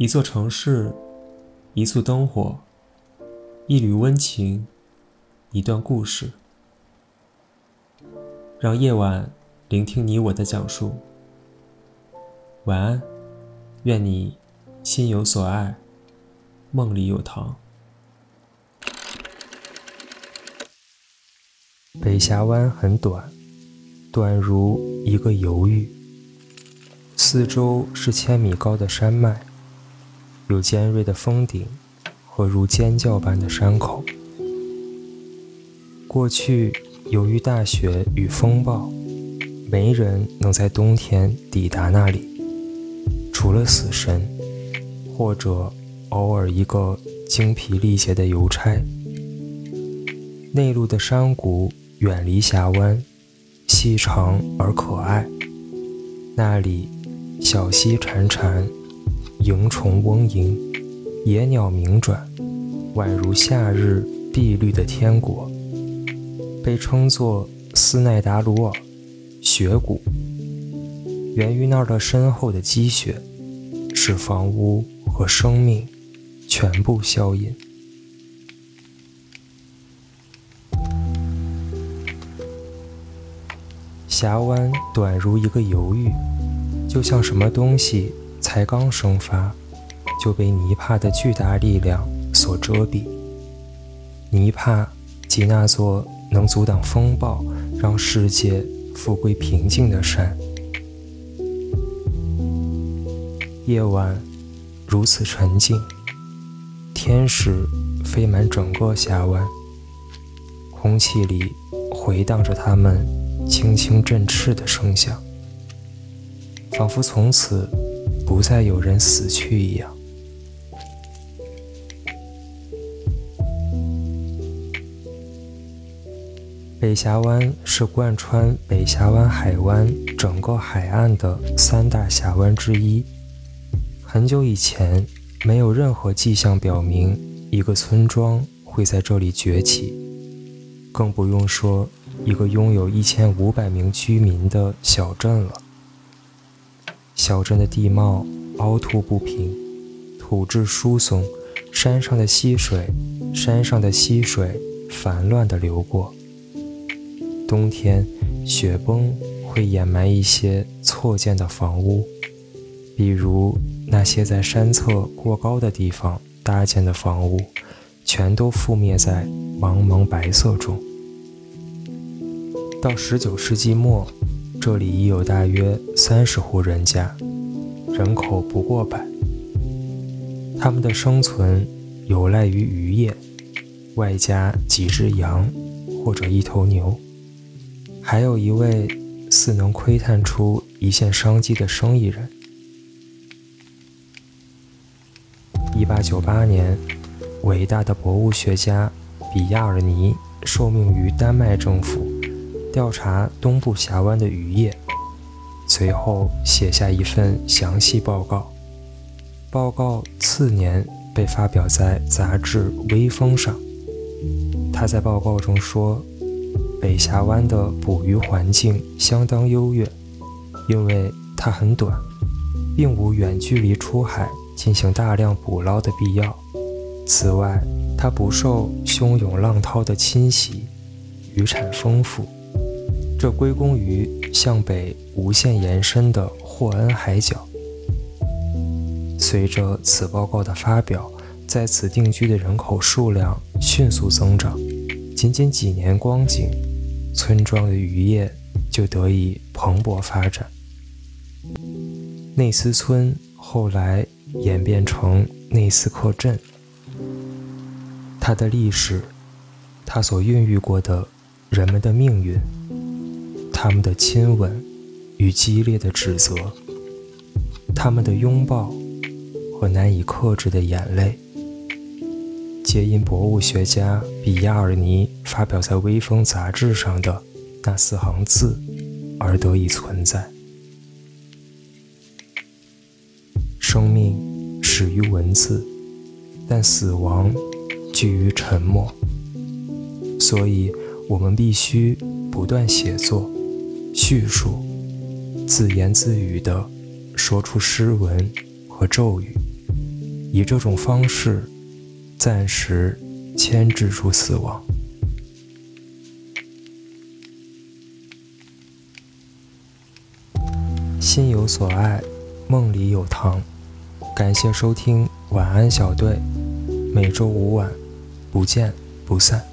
一座城市，一簇灯火，一缕温情，一段故事，让夜晚聆听你我的讲述。晚安，愿你心有所爱，梦里有糖。北峡湾很短，短如一个犹豫。四周是千米高的山脉。有尖锐的峰顶和如尖叫般的山口。过去，由于大雪与风暴，没人能在冬天抵达那里，除了死神，或者偶尔一个精疲力竭的邮差。内陆的山谷远离峡湾，细长而可爱。那里小溪潺潺。萤虫嗡吟，野鸟鸣转，宛如夏日碧绿的天国。被称作斯奈达鲁尔雪谷，源于那儿的深厚的积雪，使房屋和生命全部消隐。峡湾短如一个犹豫，就像什么东西。才刚生发，就被泥帕的巨大力量所遮蔽。泥帕即那座能阻挡风暴、让世界复归平静的山。夜晚如此沉静，天使飞满整个峡湾，空气里回荡着它们轻轻振翅的声响，仿佛从此。不再有人死去一样。北峡湾是贯穿北峡湾海湾整个海岸的三大峡湾之一。很久以前，没有任何迹象表明一个村庄会在这里崛起，更不用说一个拥有一千五百名居民的小镇了。小镇的地貌凹凸不平，土质疏松，山上的溪水，山上的溪水烦乱地流过。冬天，雪崩会掩埋一些错建的房屋，比如那些在山侧过高的地方搭建的房屋，全都覆灭在茫茫白色中。到19世纪末。这里已有大约三十户人家，人口不过百。他们的生存有赖于渔业，外加几只羊或者一头牛。还有一位似能窥探出一线商机的生意人。一八九八年，伟大的博物学家比亚尔尼受命于丹麦政府。调查东部峡湾的渔业，随后写下一份详细报告。报告次年被发表在杂志《微风》上。他在报告中说，北峡湾的捕鱼环境相当优越，因为它很短，并无远距离出海进行大量捕捞的必要。此外，它不受汹涌浪涛的侵袭，渔产丰富。这归功于向北无限延伸的霍恩海角。随着此报告的发表，在此定居的人口数量迅速增长。仅仅几年光景，村庄的渔业就得以蓬勃发展。内斯村后来演变成内斯克镇。它的历史，它所孕育过的人们的命运。他们的亲吻与激烈的指责，他们的拥抱和难以克制的眼泪，皆因博物学家比亚尔尼发表在《微风》杂志上的那四行字而得以存在。生命始于文字，但死亡居于沉默，所以我们必须不断写作。叙述，自言自语地说出诗文和咒语，以这种方式暂时牵制住死亡。心有所爱，梦里有糖。感谢收听，晚安小队。每周五晚，不见不散。